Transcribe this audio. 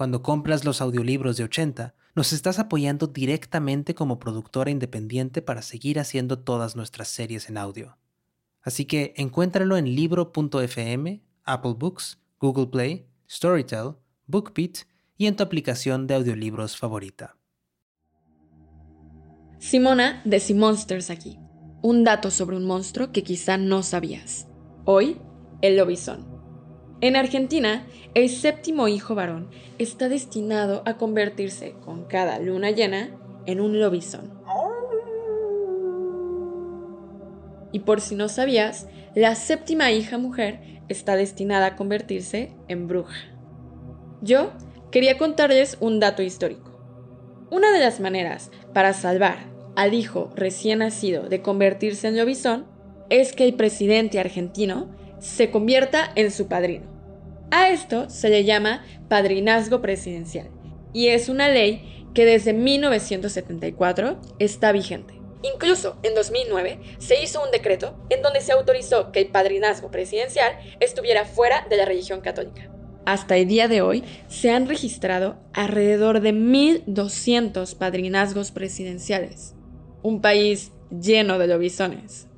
cuando compras los audiolibros de 80, nos estás apoyando directamente como productora independiente para seguir haciendo todas nuestras series en audio. Así que encuéntralo en libro.fm, Apple Books, Google Play, Storytel, BookBeat y en tu aplicación de audiolibros favorita. Simona de Simonsters aquí. Un dato sobre un monstruo que quizá no sabías. Hoy, el lobizón. En Argentina, el séptimo hijo varón está destinado a convertirse con cada luna llena en un lobizón. Y por si no sabías, la séptima hija mujer está destinada a convertirse en bruja. Yo quería contarles un dato histórico. Una de las maneras para salvar al hijo recién nacido de convertirse en lobizón es que el presidente argentino se convierta en su padrino. A esto se le llama padrinazgo presidencial y es una ley que desde 1974 está vigente. Incluso en 2009 se hizo un decreto en donde se autorizó que el padrinazgo presidencial estuviera fuera de la religión católica. Hasta el día de hoy se han registrado alrededor de 1.200 padrinazgos presidenciales. Un país lleno de lobisones.